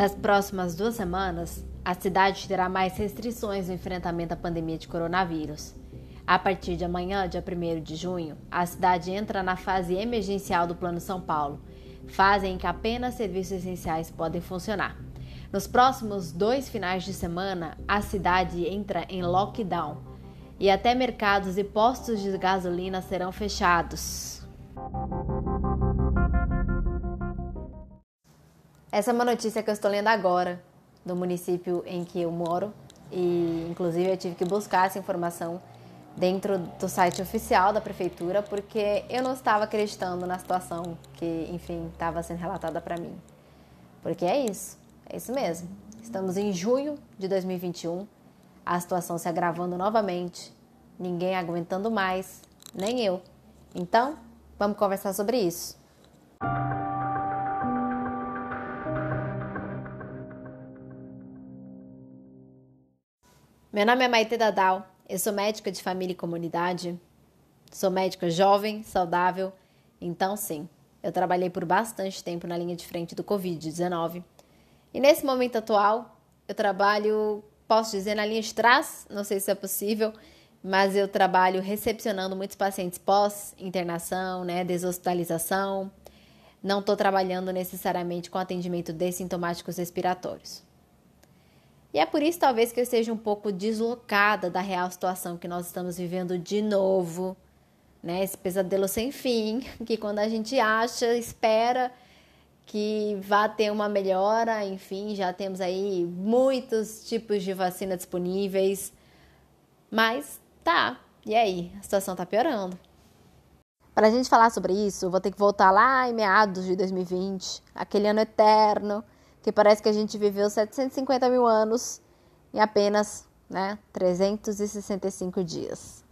Nas próximas duas semanas, a cidade terá mais restrições no enfrentamento à pandemia de coronavírus. A partir de amanhã, dia 1 de junho, a cidade entra na fase emergencial do Plano São Paulo, fase em que apenas serviços essenciais podem funcionar. Nos próximos dois finais de semana, a cidade entra em lockdown e até mercados e postos de gasolina serão fechados. Essa é uma notícia que eu estou lendo agora, do município em que eu moro, e inclusive eu tive que buscar essa informação dentro do site oficial da prefeitura, porque eu não estava acreditando na situação que, enfim, estava sendo relatada para mim. Porque é isso, é isso mesmo. Estamos em junho de 2021, a situação se agravando novamente, ninguém aguentando mais, nem eu. Então, vamos conversar sobre isso. Meu nome é Maite Dadal eu sou médica de família e comunidade, sou médica jovem, saudável, então sim, eu trabalhei por bastante tempo na linha de frente do Covid-19. E nesse momento atual, eu trabalho, posso dizer, na linha de trás, não sei se é possível, mas eu trabalho recepcionando muitos pacientes pós-internação, né, deshospitalização. Não estou trabalhando necessariamente com atendimento de sintomáticos respiratórios. E é por isso, talvez, que eu esteja um pouco deslocada da real situação que nós estamos vivendo de novo, né? Esse pesadelo sem fim, que quando a gente acha, espera que vá ter uma melhora, enfim, já temos aí muitos tipos de vacina disponíveis, mas tá, e aí? A situação tá piorando. Para a gente falar sobre isso, vou ter que voltar lá em meados de 2020, aquele ano eterno que parece que a gente viveu 750 mil anos em apenas né, 365 dias.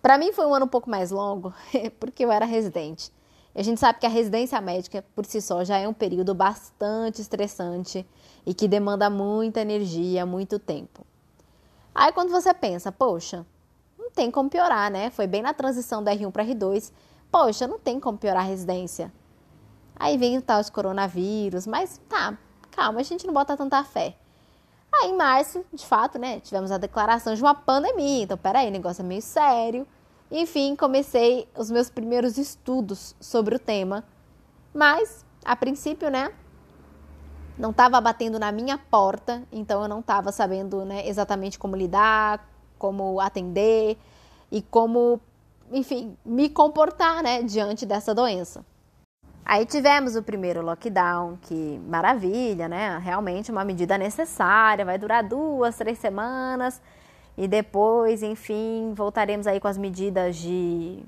Para mim foi um ano um pouco mais longo, porque eu era residente. E a gente sabe que a residência médica, por si só, já é um período bastante estressante e que demanda muita energia, muito tempo. Aí quando você pensa, poxa, não tem como piorar, né? Foi bem na transição da R1 para R2. Poxa, não tem como piorar a residência. Aí vem o tal de coronavírus, mas tá, calma, a gente não bota tanta fé. Aí em março, de fato, né, tivemos a declaração de uma pandemia. Então, peraí, o negócio é meio sério. Enfim, comecei os meus primeiros estudos sobre o tema. Mas, a princípio, né, não estava batendo na minha porta, então eu não estava sabendo né, exatamente como lidar, como atender e como, enfim, me comportar né, diante dessa doença. Aí tivemos o primeiro lockdown, que maravilha, né? Realmente uma medida necessária, vai durar duas, três semanas. E depois, enfim, voltaremos aí com as medidas de,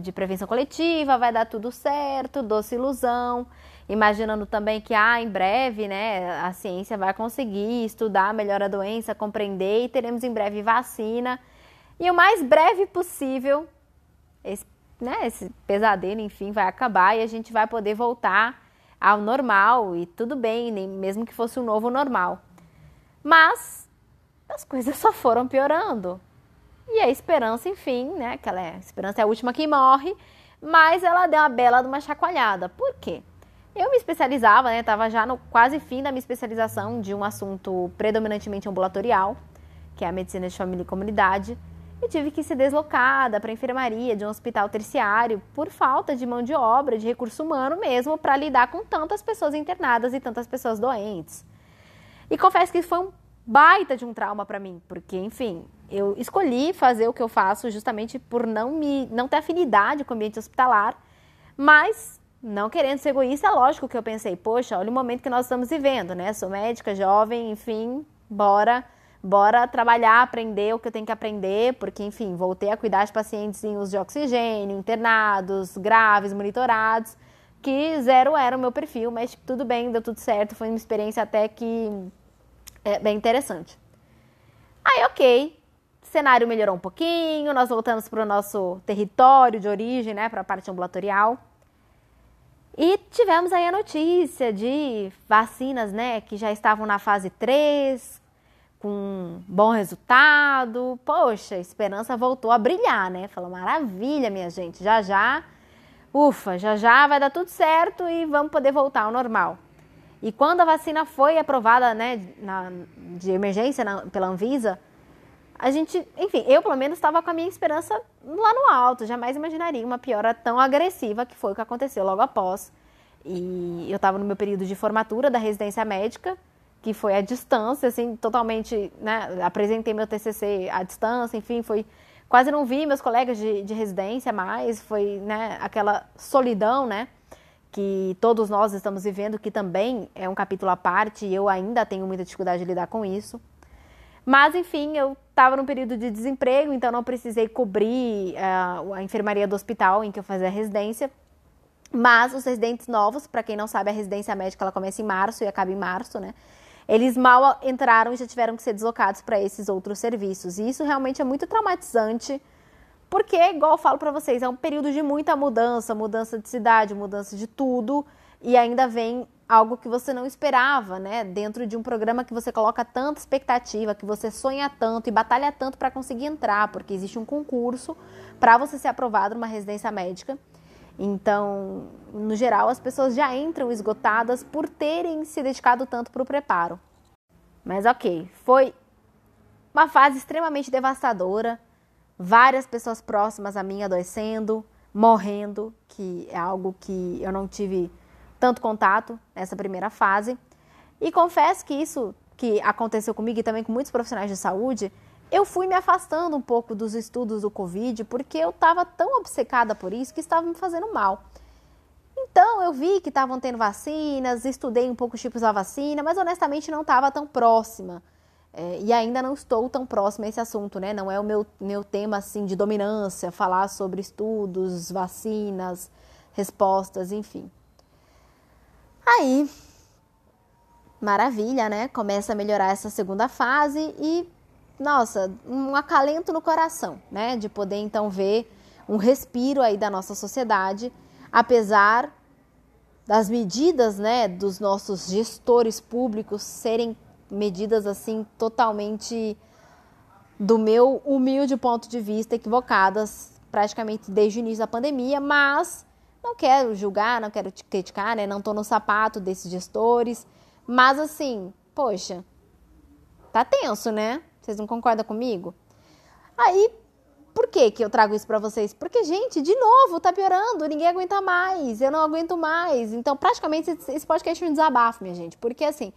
de prevenção coletiva, vai dar tudo certo, doce ilusão. Imaginando também que, ah, em breve, né, a ciência vai conseguir estudar melhor a doença, compreender e teremos em breve vacina. E o mais breve possível, né, esse pesadelo, enfim, vai acabar e a gente vai poder voltar ao normal e tudo bem, nem mesmo que fosse um novo normal. Mas as coisas só foram piorando. E a esperança, enfim, né, aquela é, a esperança é a última que morre, mas ela deu uma bela de uma chacoalhada. Por quê? Eu me especializava, né, estava já no quase fim da minha especialização de um assunto predominantemente ambulatorial, que é a medicina de família e comunidade e tive que ser deslocada para a enfermaria de um hospital terciário por falta de mão de obra, de recurso humano mesmo, para lidar com tantas pessoas internadas e tantas pessoas doentes. E confesso que foi um baita de um trauma para mim, porque, enfim, eu escolhi fazer o que eu faço justamente por não me não ter afinidade com o ambiente hospitalar, mas não querendo ser egoísta, é lógico que eu pensei, poxa, olha o momento que nós estamos vivendo, né? Sou médica, jovem, enfim, bora bora trabalhar, aprender o que eu tenho que aprender, porque, enfim, voltei a cuidar de pacientes em uso de oxigênio, internados, graves, monitorados, que zero era o meu perfil, mas tipo, tudo bem, deu tudo certo, foi uma experiência até que é bem interessante. Aí, ok, cenário melhorou um pouquinho, nós voltamos para o nosso território de origem, né, para a parte ambulatorial. E tivemos aí a notícia de vacinas, né, que já estavam na fase 3, com bom resultado. Poxa, a esperança voltou a brilhar, né? Falou, maravilha, minha gente, já já, ufa, já já vai dar tudo certo e vamos poder voltar ao normal. E quando a vacina foi aprovada, né, na, de emergência na, pela Anvisa, a gente, enfim, eu pelo menos estava com a minha esperança lá no alto. Jamais imaginaria uma piora tão agressiva que foi o que aconteceu logo após. E eu estava no meu período de formatura da residência médica, que foi à distância, assim, totalmente, né, apresentei meu TCC à distância, enfim, foi quase não vi meus colegas de, de residência mais, foi, né, aquela solidão, né, que todos nós estamos vivendo, que também é um capítulo à parte e eu ainda tenho muita dificuldade de lidar com isso. Mas, enfim, eu estava num período de desemprego, então não precisei cobrir uh, a enfermaria do hospital em que eu fazia a residência. Mas os residentes novos, para quem não sabe, a residência médica ela começa em março e acaba em março, né? Eles mal entraram e já tiveram que ser deslocados para esses outros serviços. E isso realmente é muito traumatizante porque, igual eu falo para vocês, é um período de muita mudança, mudança de cidade, mudança de tudo, e ainda vem algo que você não esperava, né? Dentro de um programa que você coloca tanta expectativa, que você sonha tanto e batalha tanto para conseguir entrar, porque existe um concurso para você ser aprovado numa residência médica. Então, no geral, as pessoas já entram esgotadas por terem se dedicado tanto para o preparo. Mas ok, foi uma fase extremamente devastadora várias pessoas próximas a mim adoecendo, morrendo, que é algo que eu não tive tanto contato nessa primeira fase. E confesso que isso que aconteceu comigo e também com muitos profissionais de saúde, eu fui me afastando um pouco dos estudos do Covid porque eu estava tão obcecada por isso que estava me fazendo mal. Então eu vi que estavam tendo vacinas, estudei um pouco os tipos da vacina, mas honestamente não estava tão próxima é, e ainda não estou tão próxima a esse assunto, né? Não é o meu, meu tema assim de dominância, falar sobre estudos, vacinas, respostas, enfim. Aí, maravilha, né? Começa a melhorar essa segunda fase e, nossa, um acalento no coração, né? De poder então ver um respiro aí da nossa sociedade, apesar das medidas, né, dos nossos gestores públicos serem medidas assim totalmente do meu humilde ponto de vista equivocadas praticamente desde o início da pandemia, mas não quero julgar, não quero criticar, né? Não tô no sapato desses gestores, mas assim, poxa, tá tenso, né? Vocês não concordam comigo? Aí, por que que eu trago isso para vocês? Porque, gente, de novo, tá piorando, ninguém aguenta mais, eu não aguento mais. Então, praticamente, esse podcast é um desabafo, minha gente. Porque, assim,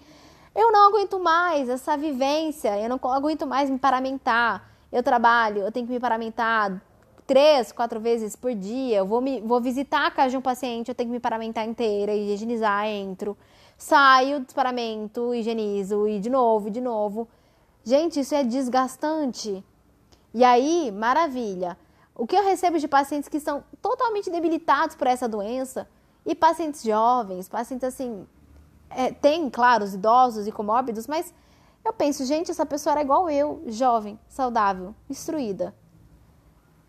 eu não aguento mais essa vivência, eu não aguento mais me paramentar. Eu trabalho, eu tenho que me paramentar três, quatro vezes por dia. Eu vou, me, vou visitar a casa de um paciente, eu tenho que me paramentar inteira, higienizar, entro. Saio, desparamento, higienizo e de novo, de novo. Gente, isso é desgastante. E aí, maravilha. O que eu recebo de pacientes que são totalmente debilitados por essa doença e pacientes jovens, pacientes assim, é, tem, claro, os idosos e comórbidos, mas eu penso, gente, essa pessoa era igual eu, jovem, saudável, instruída.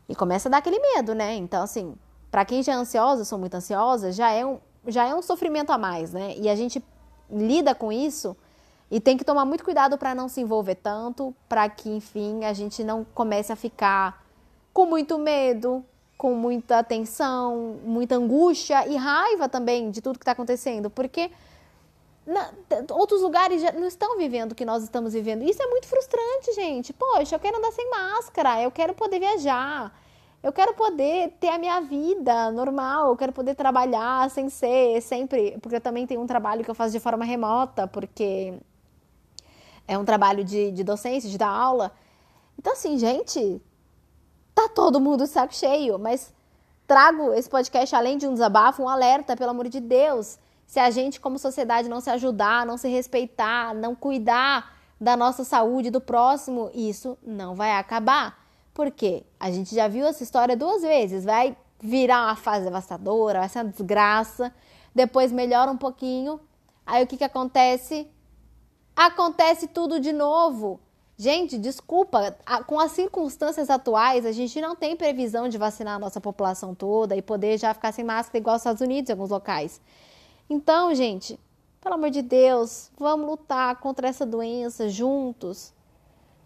E começa a dar aquele medo, né? Então, assim, para quem já é ansiosa, sou muito ansiosa, já é um, já é um sofrimento a mais, né? E a gente lida com isso e tem que tomar muito cuidado para não se envolver tanto, para que, enfim, a gente não comece a ficar com muito medo, com muita tensão, muita angústia e raiva também de tudo que está acontecendo, porque na, outros lugares já não estão vivendo o que nós estamos vivendo. Isso é muito frustrante, gente. Poxa, eu quero andar sem máscara, eu quero poder viajar, eu quero poder ter a minha vida normal, eu quero poder trabalhar sem ser sempre. Porque eu também tenho um trabalho que eu faço de forma remota, porque é um trabalho de, de docência, de dar aula. Então, assim, gente, tá todo mundo saco cheio, mas trago esse podcast, além de um desabafo, um alerta, pelo amor de Deus se a gente, como sociedade, não se ajudar, não se respeitar, não cuidar da nossa saúde, do próximo, isso não vai acabar. Porque a gente já viu essa história duas vezes. Vai virar uma fase devastadora, vai ser uma desgraça. Depois melhora um pouquinho. Aí o que, que acontece? Acontece tudo de novo. Gente, desculpa, com as circunstâncias atuais, a gente não tem previsão de vacinar a nossa população toda e poder já ficar sem máscara igual aos Estados Unidos em alguns locais. Então, gente, pelo amor de Deus, vamos lutar contra essa doença juntos.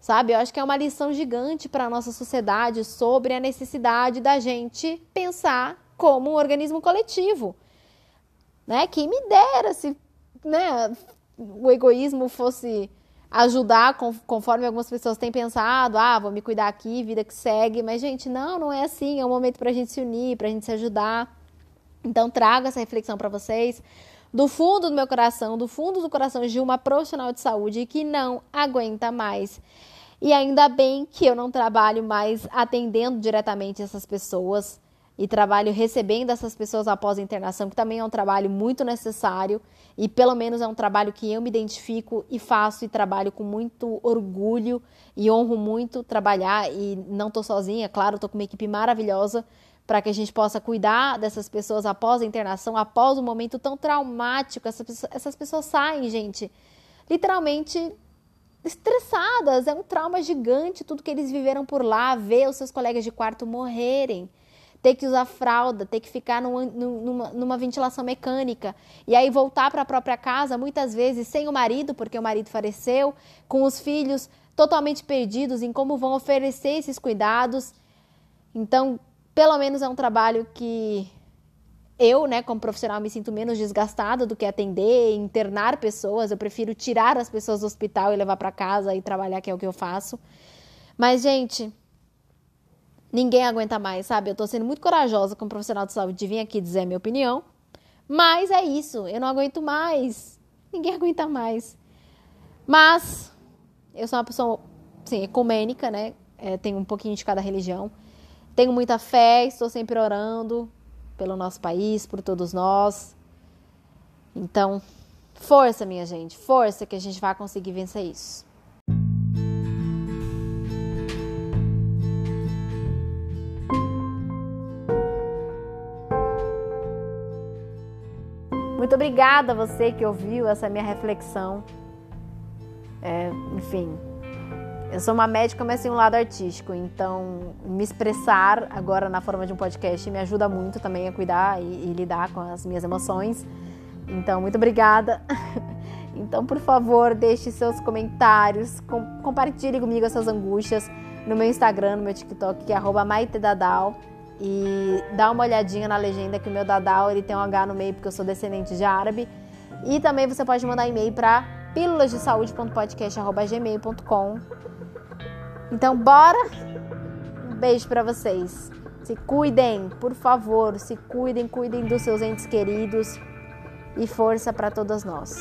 Sabe? Eu acho que é uma lição gigante para a nossa sociedade sobre a necessidade da gente pensar como um organismo coletivo. Né? Que me dera se né, o egoísmo fosse ajudar conforme algumas pessoas têm pensado, ah, vou me cuidar aqui, vida que segue, mas gente, não, não é assim, é um momento para a gente se unir, para a gente se ajudar. Então trago essa reflexão para vocês do fundo do meu coração, do fundo do coração de uma profissional de saúde que não aguenta mais. E ainda bem que eu não trabalho mais atendendo diretamente essas pessoas e trabalho recebendo essas pessoas após a internação, que também é um trabalho muito necessário e pelo menos é um trabalho que eu me identifico e faço e trabalho com muito orgulho e honro muito trabalhar e não estou sozinha, claro, estou com uma equipe maravilhosa para que a gente possa cuidar dessas pessoas após a internação, após um momento tão traumático. Essas pessoas, essas pessoas saem, gente, literalmente estressadas, é um trauma gigante tudo que eles viveram por lá, ver os seus colegas de quarto morrerem ter que usar fralda, ter que ficar numa, numa, numa ventilação mecânica e aí voltar para a própria casa, muitas vezes sem o marido, porque o marido faleceu, com os filhos totalmente perdidos em como vão oferecer esses cuidados. Então, pelo menos é um trabalho que eu, né, como profissional, me sinto menos desgastada do que atender, internar pessoas. Eu prefiro tirar as pessoas do hospital e levar para casa e trabalhar, que é o que eu faço. Mas, gente, ninguém aguenta mais, sabe? Eu tô sendo muito corajosa como profissional de saúde de vir aqui dizer a minha opinião, mas é isso, eu não aguento mais. Ninguém aguenta mais. Mas eu sou uma pessoa, sim, ecumênica, né? É, tenho um pouquinho de cada religião. Tenho muita fé, estou sempre orando pelo nosso país, por todos nós. Então, força, minha gente, força que a gente vai conseguir vencer isso. Obrigada a você que ouviu essa minha reflexão. É, enfim, eu sou uma médica, mas tenho um lado artístico, então me expressar agora na forma de um podcast me ajuda muito também a cuidar e, e lidar com as minhas emoções. Então, muito obrigada. Então, por favor, deixe seus comentários, com, compartilhe comigo essas angústias no meu Instagram, no meu TikTok, que é maitedadal. E dá uma olhadinha na legenda que o meu Dadal ele tem um H no meio porque eu sou descendente de árabe. E também você pode mandar e-mail para pílulasdesaude.podcast@gmail.com. Então bora. Um beijo para vocês. Se cuidem, por favor, se cuidem, cuidem dos seus entes queridos e força para todas nós.